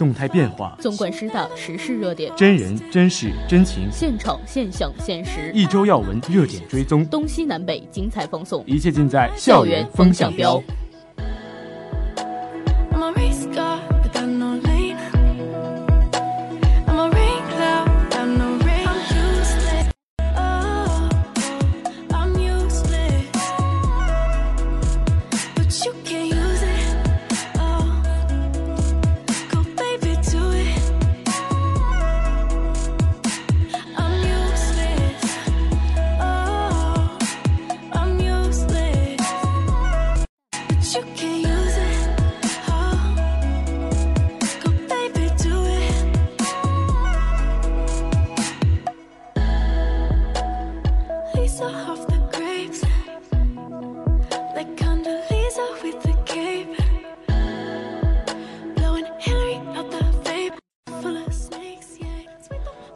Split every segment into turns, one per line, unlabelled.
动态变化，
纵观师大时事热点，
真人真事真情，
现场现象现实，
一周要闻热点追踪，
东西南北精彩放送，
一切尽在
校园风向标。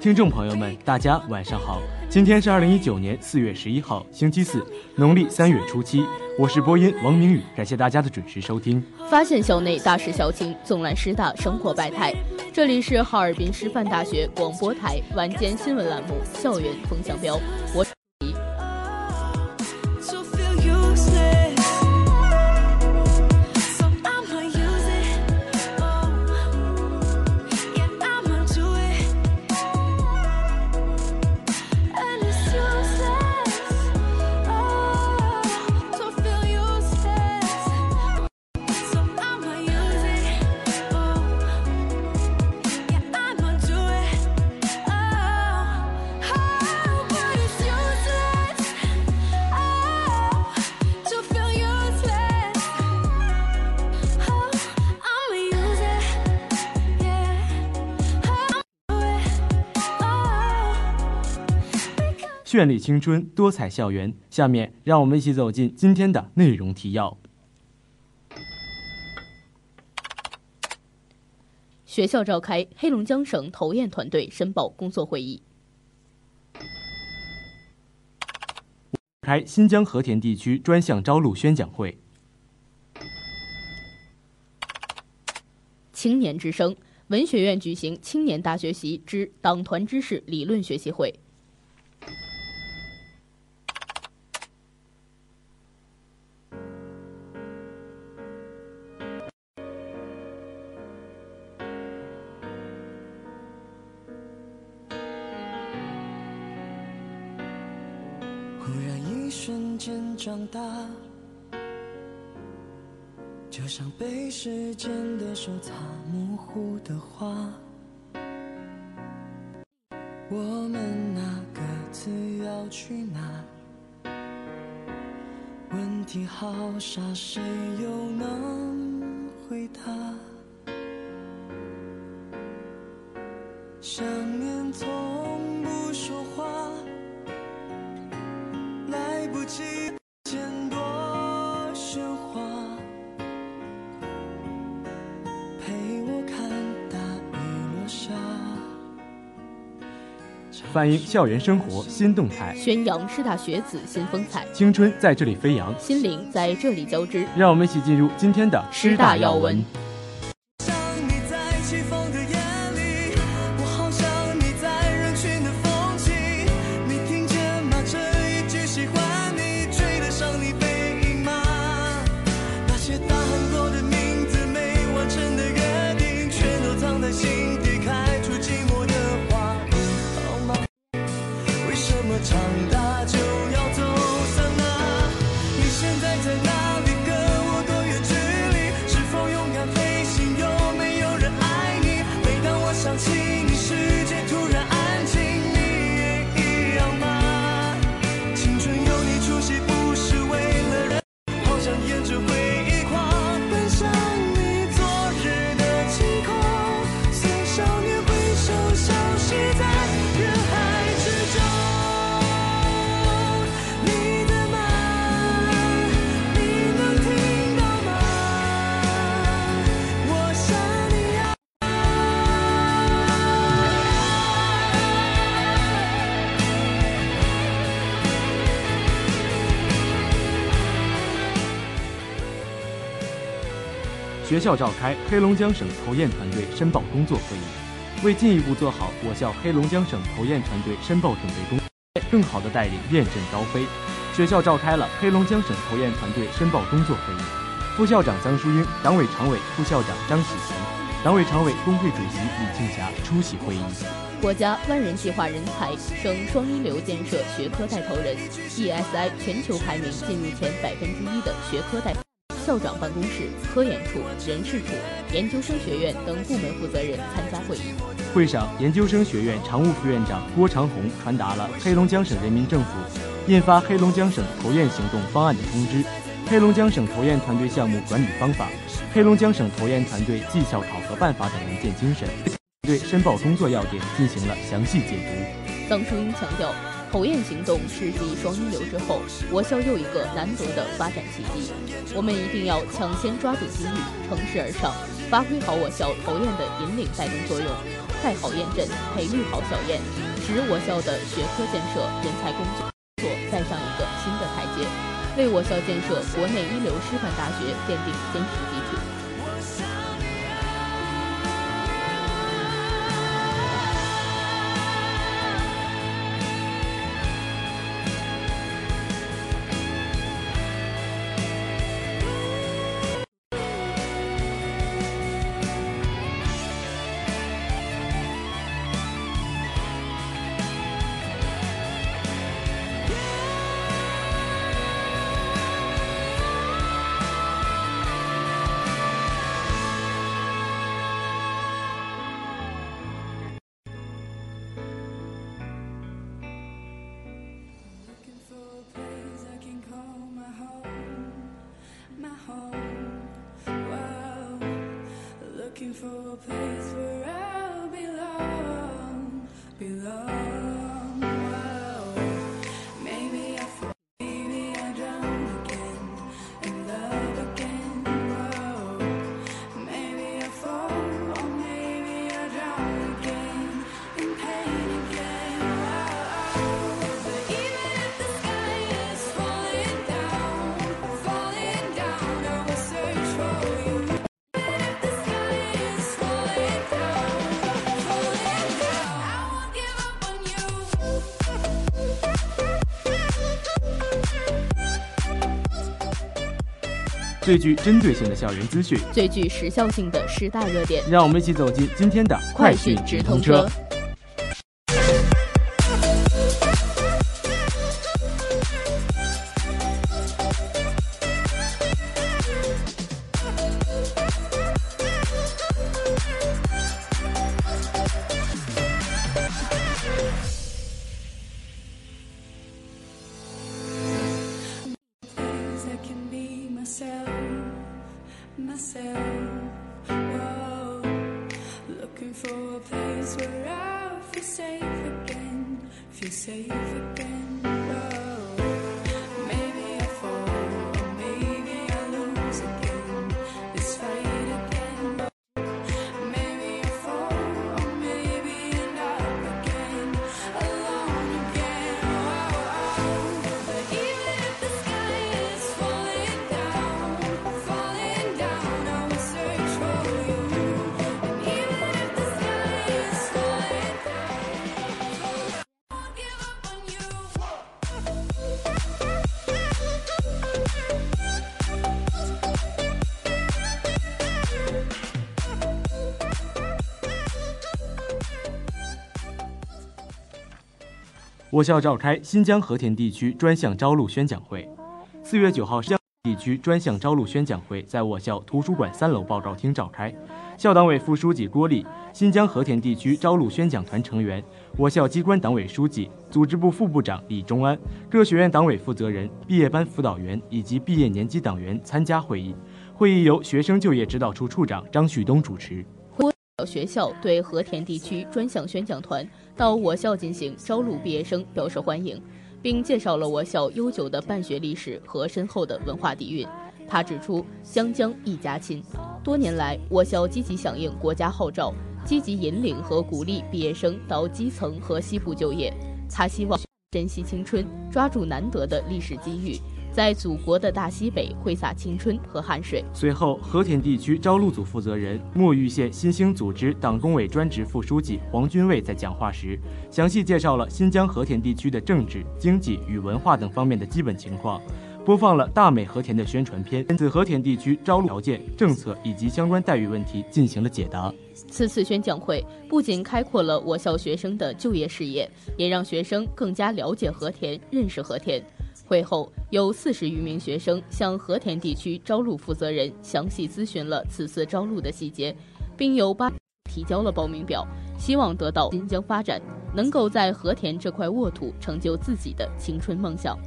听众朋友们，大家晚上好，今天是二零一九年四月十一号，星期四，农历三月初七。我是播音王明宇，感谢大家的准时收听。
发现校内大事小情，纵览师大生活百态。这里是哈尔滨师范大学广播台晚间新闻栏目《校园风向标》，我
绚丽青春，多彩校园。下面让我们一起走进今天的内容提要。
学校召开黑龙江省投验团队申报工作会议。
开新疆和田地区专项招录宣讲会。
青年之声文学院举行青年大学习之党团知识理论学习会。
大，就像被时间的手擦模糊的画。我们那各自要去哪？问题好傻，谁又能回答？想念从不说话，来不及
反映校园生活新动态，
宣扬师大学子新风采，
青春在这里飞扬。
心灵在这里交织。
让我们一起进入今天的
师大要闻。
学校召开黑龙江省投研团队申报工作会议，为进一步做好我校黑龙江省投研团队申报准备工作，更好地带领练阵高飞，学校召开了黑龙江省投研团队申报工作会议。副校长张淑英、党委常委、副校长张喜琪、党委常委工会主席李庆霞出席会议。
国家万人计划人才、省双一流建设学科带头人、ESI 全球排名进入前百分之一的学科代表。校长办公室、科研处、人事处、研究生学院等部门负责人参加会议。
会上，研究生学院常务副院长郭长红传达了黑龙江省人民政府印发黑龙江省投研行动方案的通知、黑龙江省投研团队项目管理方法、黑龙江省投研团队绩效考核办法等文件精神，对申报工作要点进行了详细解读。
邓淑英强调，投验行动是继双一流之后，我校又一个难得的发展契机。我们一定要抢先抓住机遇，乘势而上，发挥好我校投验的引领带动作用，盖好验证，培育好小验，使我校的学科建设、人才工作再上一个新的台阶，为我校建设国内一流师范大学奠定坚实基础。
最具针对性的校园资讯，
最具时效性的十大热点，
让我们一起走进今天的快讯直通车。myself. Whoa.
Looking for a place where I feel safe again, feel safe again.
我校召开新疆和田地区专项招录宣讲会。四月九号，新疆地区专项招录宣讲会在我校图书馆三楼报告厅召开。校党委副书记郭丽、新疆和田地区招录宣讲团成员、我校机关党委书记、组织部副部长李忠安、各学院党委负责人、毕业班辅导员以及毕业年级党员参加会议。会议由学生就业指导处处长张旭东主持。
学校对和田地区专项宣讲团到我校进行招录毕业生表示欢迎，并介绍了我校悠久的办学历史和深厚的文化底蕴。他指出，湘江一家亲，多年来我校积极响应国家号召，积极引领和鼓励毕业生到基层和西部就业。他希望珍惜青春，抓住难得的历史机遇。在祖国的大西北挥洒青春和汗水。
随后，和田地区招录组负责人、墨玉县新兴组织党工委专职副书记黄军卫在讲话时，详细介绍了新疆和田地区的政治、经济与文化等方面的基本情况，播放了大美和田的宣传片，对和田地区招录条件、政策以及相关待遇问题进行了解答。
此次宣讲会不仅开阔了我校学生的就业视野，也让学生更加了解和田、认识和田。会后，有四十余名学生向和田地区招录负责人详细咨询了此次招录的细节，并有八提交了报名表，希望得到新疆发展，能够在和田这块沃土成就自己的青春梦想。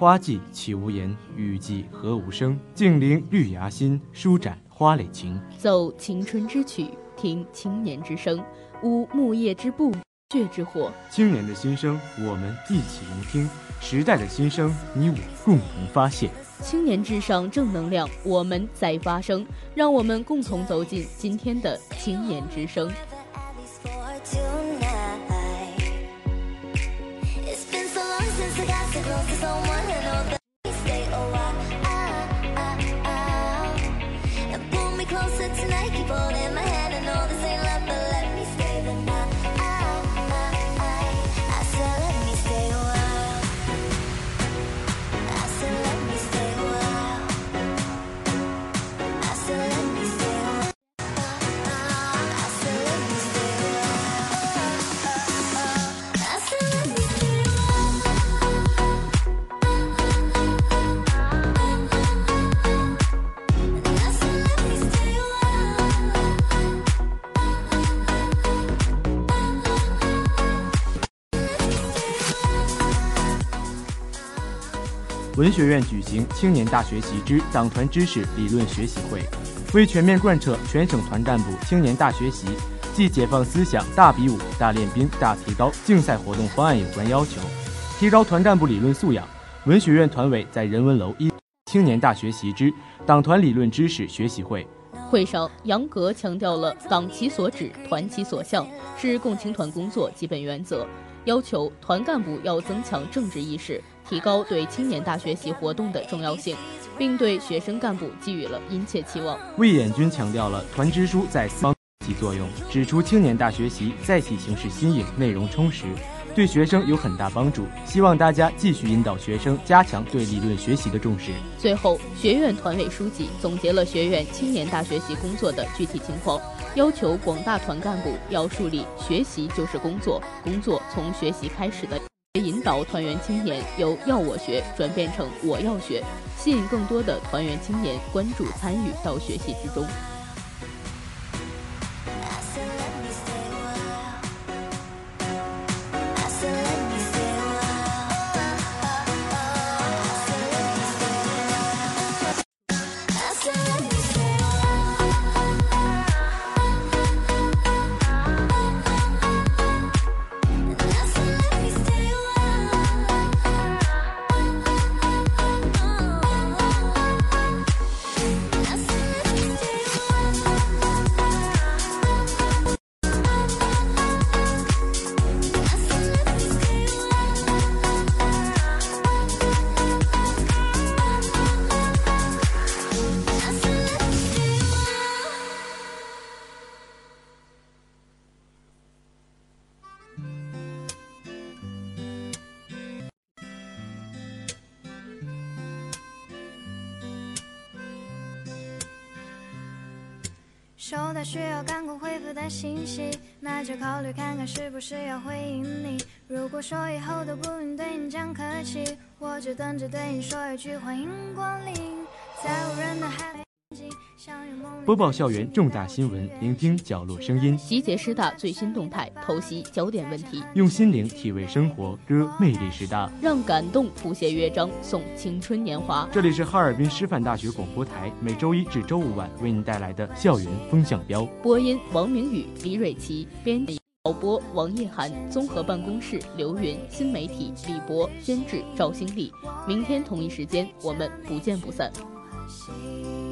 花季岂无言，雨季何无声。静聆绿芽心，舒展花蕾情。
奏青春之曲，听青年之声，舞木叶之步，血之火。
青年的心声，我们一起聆听；时代的心声，你我共同发现。
青年至上，正能量，我们在发声。让我们共同走进今天的青年之声。
Cause I'm
文学院举行青年大学习之党团知识理论学习会，为全面贯彻全省团干部青年大学习暨解放思想大比武、大练兵、大提高竞赛活动方案有关要求，提高团干部理论素养，文学院团委在人文楼一青年大学习之党团理论知识学习会。
会上，杨格强调了“党其所指，团其所向”是共青团工作基本原则，要求团干部要增强政治意识，提高对青年大学习活动的重要性，并对学生干部寄予了殷切期望。
魏衍军强调了团支书在四方起作用，指出青年大学习载体形式新颖，内容充实。对学生有很大帮助，希望大家继续引导学生加强对理论学习的重视。
最后，学院团委书记总结了学院青年大学习工作的具体情况，要求广大团干部要树立“学习就是工作，工作从学习开始”的，引导团员青年由“要我学”转变成“我要学”，吸引更多的团员青年关注参与到学习之中。
需要赶快回复的信息，那就考虑看看是不是要回应你。如果说以后都不用对你讲客气，我就等着对你说一句欢迎光临。
播报校园重大新闻，聆听角落声音，
集结师大最新动态，剖析焦点问题，
用心灵体味生活，歌魅力师大。
让感动谱写乐章，送青春年华。
这里是哈尔滨师范大学广播台，每周一至周五晚为您带来的校园风向标。
播音：王明宇、李蕊琪，编辑。导播王叶涵，综合办公室刘云，新媒体李博，监制赵新丽。明天同一时间，我们不见不散。
心。